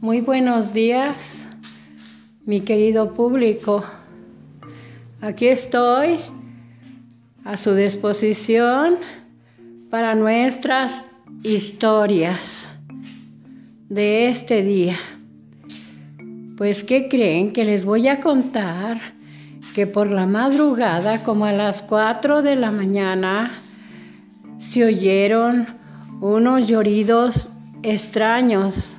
Muy buenos días, mi querido público. Aquí estoy a su disposición para nuestras historias de este día. Pues, ¿qué creen? Que les voy a contar que por la madrugada, como a las 4 de la mañana, se oyeron unos lloridos extraños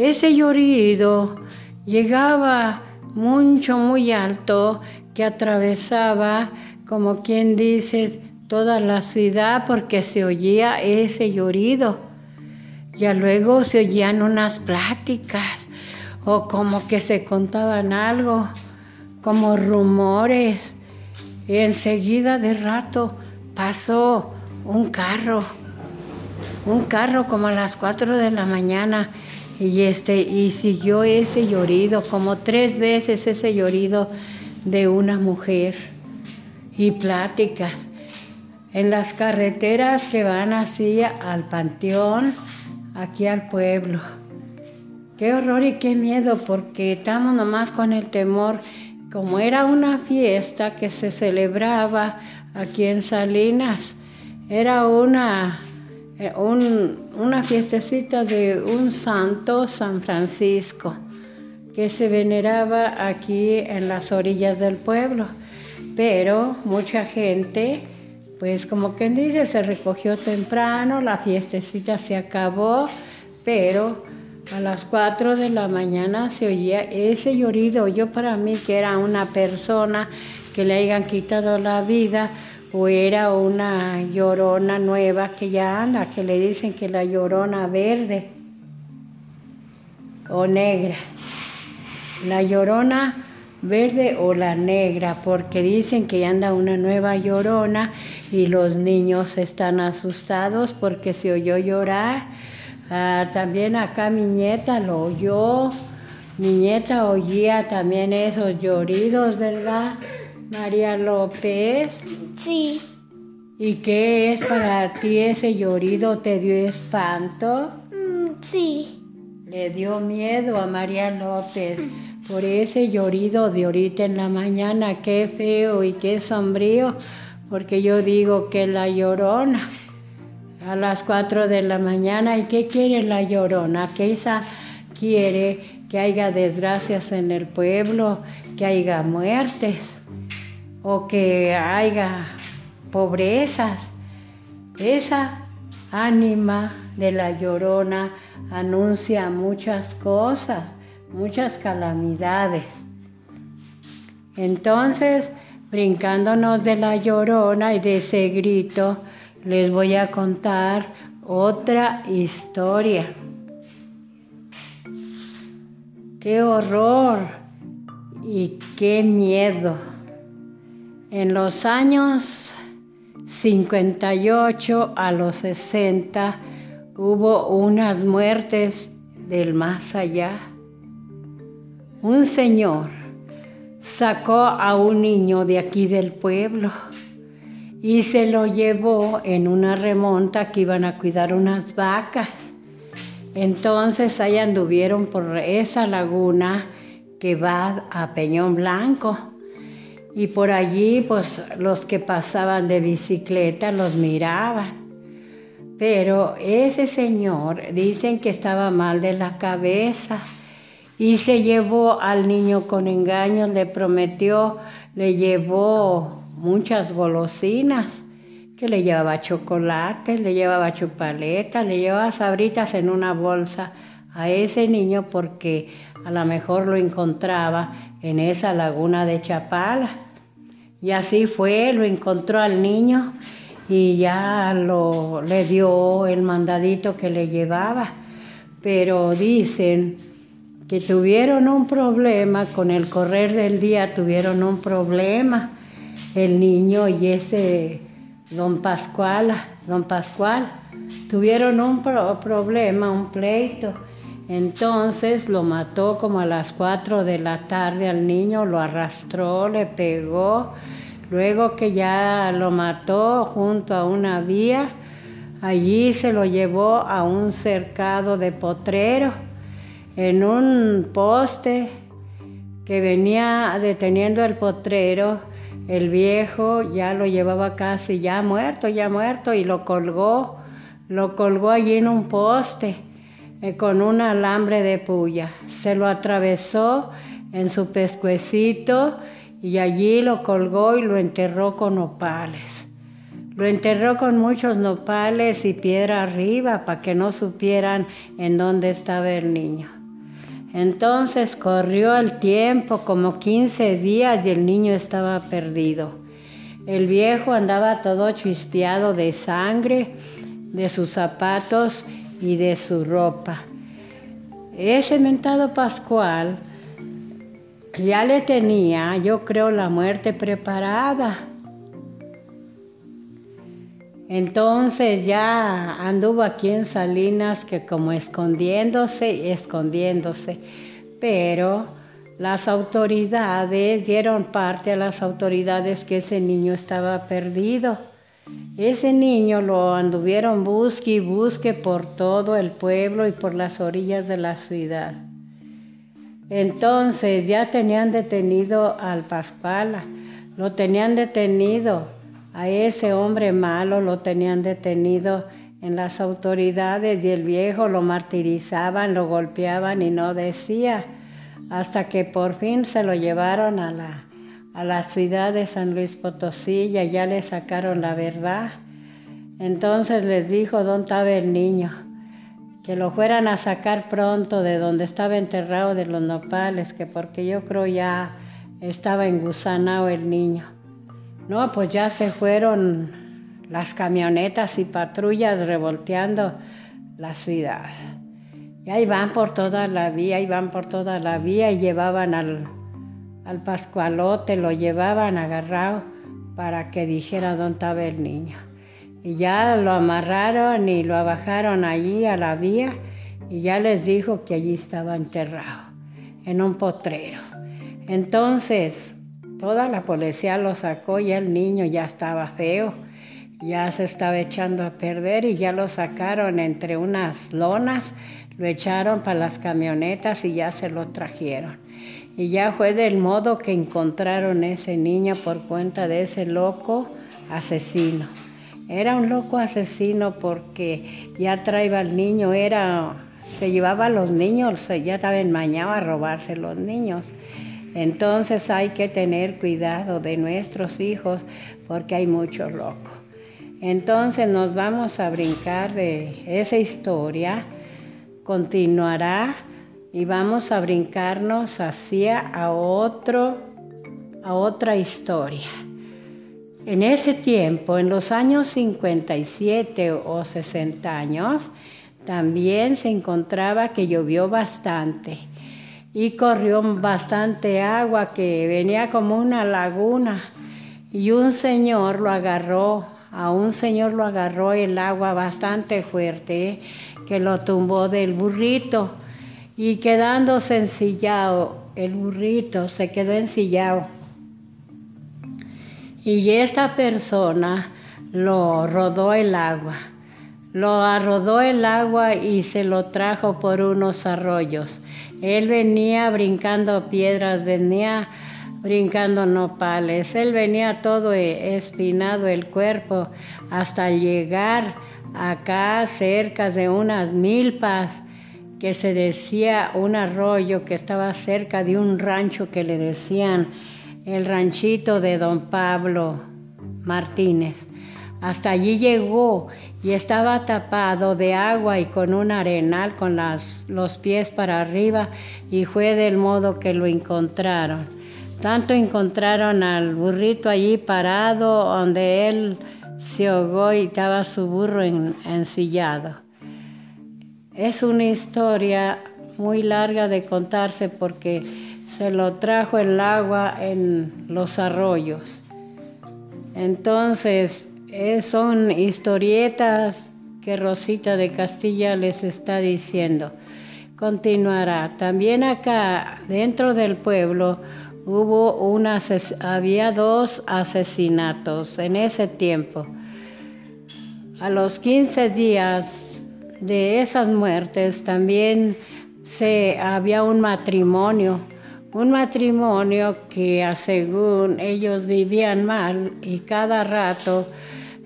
ese llorido llegaba mucho, muy alto, que atravesaba, como quien dice, toda la ciudad porque se oía ese llorido. Ya luego se oían unas pláticas o como que se contaban algo, como rumores. Y enseguida de rato pasó un carro, un carro como a las 4 de la mañana y, este, y siguió ese llorido, como tres veces ese llorido de una mujer. Y pláticas. En las carreteras que van así al panteón, aquí al pueblo. Qué horror y qué miedo, porque estamos nomás con el temor. Como era una fiesta que se celebraba aquí en Salinas, era una eh, una fiestecita de un santo, San Francisco, que se veneraba aquí en las orillas del pueblo. Pero mucha gente, pues como quien dice, se recogió temprano, la fiestecita se acabó, pero a las 4 de la mañana se oía ese llorido. Yo para mí que era una persona que le hayan quitado la vida o era una llorona nueva que ya anda, que le dicen que la llorona verde o negra. La llorona verde o la negra, porque dicen que anda una nueva llorona y los niños están asustados porque se oyó llorar. Ah, también acá mi nieta lo oyó, mi nieta oía también esos lloridos, ¿verdad? María López. Sí. ¿Y qué es para ti ese llorido? ¿Te dio espanto? Mm, sí. Le dio miedo a María López por ese llorido de ahorita en la mañana. Qué feo y qué sombrío, porque yo digo que la llorona a las 4 de la mañana. ¿Y qué quiere la llorona? Que esa quiere que haya desgracias en el pueblo, que haya muertes o que haya pobrezas. Esa ánima de la llorona anuncia muchas cosas, muchas calamidades. Entonces, brincándonos de la llorona y de ese grito, les voy a contar otra historia. ¡Qué horror! Y qué miedo. En los años 58 a los 60 hubo unas muertes del más allá. Un señor sacó a un niño de aquí del pueblo y se lo llevó en una remonta que iban a cuidar unas vacas. Entonces ahí anduvieron por esa laguna que va a Peñón Blanco y por allí, pues los que pasaban de bicicleta los miraban. Pero ese señor dicen que estaba mal de la cabeza y se llevó al niño con engaños, le prometió, le llevó muchas golosinas, que le llevaba chocolate, le llevaba chupaletas, le llevaba sabritas en una bolsa a ese niño porque a lo mejor lo encontraba en esa laguna de Chapala. Y así fue, lo encontró al niño y ya lo, le dio el mandadito que le llevaba. Pero dicen que tuvieron un problema, con el correr del día tuvieron un problema, el niño y ese don Pascual, don Pascual, tuvieron un problema, un pleito. Entonces lo mató como a las 4 de la tarde al niño, lo arrastró, le pegó, Luego que ya lo mató junto a una vía, allí se lo llevó a un cercado de potrero, en un poste que venía deteniendo el potrero, el viejo ya lo llevaba casi ya muerto, ya muerto, y lo colgó, lo colgó allí en un poste eh, con un alambre de puya. Se lo atravesó en su pescuecito y allí lo colgó y lo enterró con nopales. Lo enterró con muchos nopales y piedra arriba para que no supieran en dónde estaba el niño. Entonces corrió el tiempo, como 15 días, y el niño estaba perdido. El viejo andaba todo chispeado de sangre, de sus zapatos y de su ropa. Ese mentado Pascual ya le tenía, yo creo, la muerte preparada. Entonces ya anduvo aquí en Salinas que como escondiéndose y escondiéndose. Pero las autoridades dieron parte a las autoridades que ese niño estaba perdido. Ese niño lo anduvieron busque y busque por todo el pueblo y por las orillas de la ciudad. Entonces ya tenían detenido al Pascuala, lo tenían detenido, a ese hombre malo lo tenían detenido en las autoridades y el viejo lo martirizaban, lo golpeaban y no decía, hasta que por fin se lo llevaron a la, a la ciudad de San Luis Potosí y allá le sacaron la verdad. Entonces les dijo dónde estaba el niño que lo fueran a sacar pronto de donde estaba enterrado de los nopales, que porque yo creo ya estaba engusanado el niño. No, pues ya se fueron las camionetas y patrullas revolteando la ciudad. Y ahí van por toda la vía, y van por toda la vía y llevaban al, al Pascualote, lo llevaban agarrado para que dijera dónde estaba el niño. Y ya lo amarraron y lo bajaron allí a la vía y ya les dijo que allí estaba enterrado, en un potrero. Entonces, toda la policía lo sacó y el niño ya estaba feo, ya se estaba echando a perder y ya lo sacaron entre unas lonas, lo echaron para las camionetas y ya se lo trajeron. Y ya fue del modo que encontraron ese niño por cuenta de ese loco asesino. Era un loco asesino porque ya traía al niño, era, se llevaba a los niños, ya estaba enmañado a robarse los niños. Entonces hay que tener cuidado de nuestros hijos porque hay mucho loco. Entonces nos vamos a brincar de esa historia, continuará y vamos a brincarnos hacia a otro, a otra historia. En ese tiempo, en los años 57 o 60 años, también se encontraba que llovió bastante y corrió bastante agua que venía como una laguna y un señor lo agarró, a un señor lo agarró el agua bastante fuerte que lo tumbó del burrito y quedándose ensillado, el burrito se quedó ensillado y esta persona lo rodó el agua. Lo arrodó el agua y se lo trajo por unos arroyos. Él venía brincando piedras, venía brincando nopales. Él venía todo espinado el cuerpo hasta llegar acá cerca de unas milpas que se decía un arroyo que estaba cerca de un rancho que le decían el ranchito de don Pablo Martínez. Hasta allí llegó y estaba tapado de agua y con un arenal con los pies para arriba y fue del modo que lo encontraron. Tanto encontraron al burrito allí parado donde él se ahogó y estaba su burro ensillado. Es una historia muy larga de contarse porque se lo trajo el agua en los arroyos. Entonces, eh, son historietas que Rosita de Castilla les está diciendo. Continuará. También acá, dentro del pueblo, hubo una, había dos asesinatos en ese tiempo. A los 15 días de esas muertes también se, había un matrimonio, un matrimonio que según ellos vivían mal y cada rato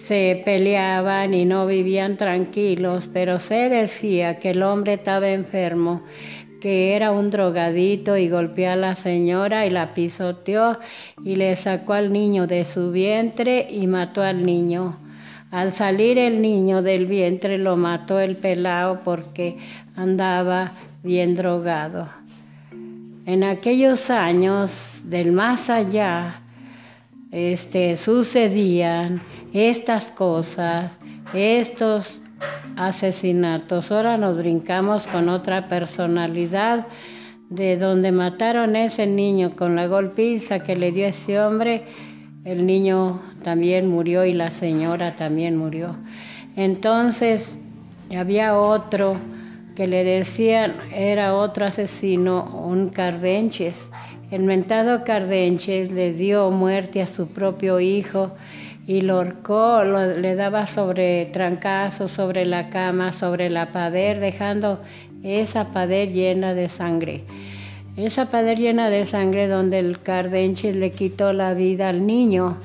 se peleaban y no vivían tranquilos, pero se decía que el hombre estaba enfermo, que era un drogadito y golpeó a la señora y la pisoteó y le sacó al niño de su vientre y mató al niño. Al salir el niño del vientre lo mató el pelao porque andaba bien drogado. En aquellos años del más allá, este, sucedían estas cosas, estos asesinatos. Ahora nos brincamos con otra personalidad de donde mataron ese niño con la golpiza que le dio ese hombre. El niño también murió y la señora también murió. Entonces había otro que le decían, era otro asesino, un Cardenches. El mentado Cardenches le dio muerte a su propio hijo y lo horcó, le daba sobre trancazos, sobre la cama, sobre la pader, dejando esa pader llena de sangre. Esa pader llena de sangre donde el cardenche le quitó la vida al niño.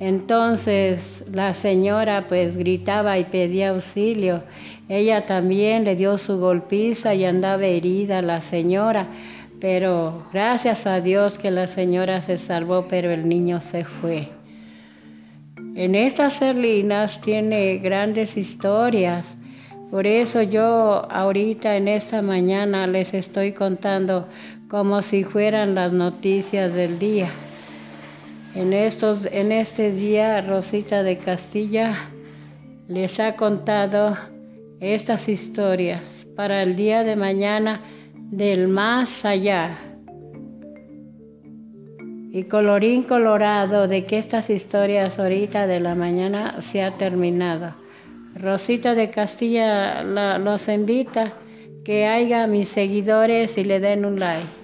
Entonces la señora pues gritaba y pedía auxilio. Ella también le dio su golpiza y andaba herida la señora. Pero gracias a Dios que la señora se salvó, pero el niño se fue. En estas serlinas tiene grandes historias. Por eso yo ahorita en esta mañana les estoy contando como si fueran las noticias del día. En, estos, en este día Rosita de Castilla les ha contado estas historias para el día de mañana del más allá. Y colorín colorado de que estas historias ahorita de la mañana se ha terminado. Rosita de Castilla los invita que haya mis seguidores y le den un like.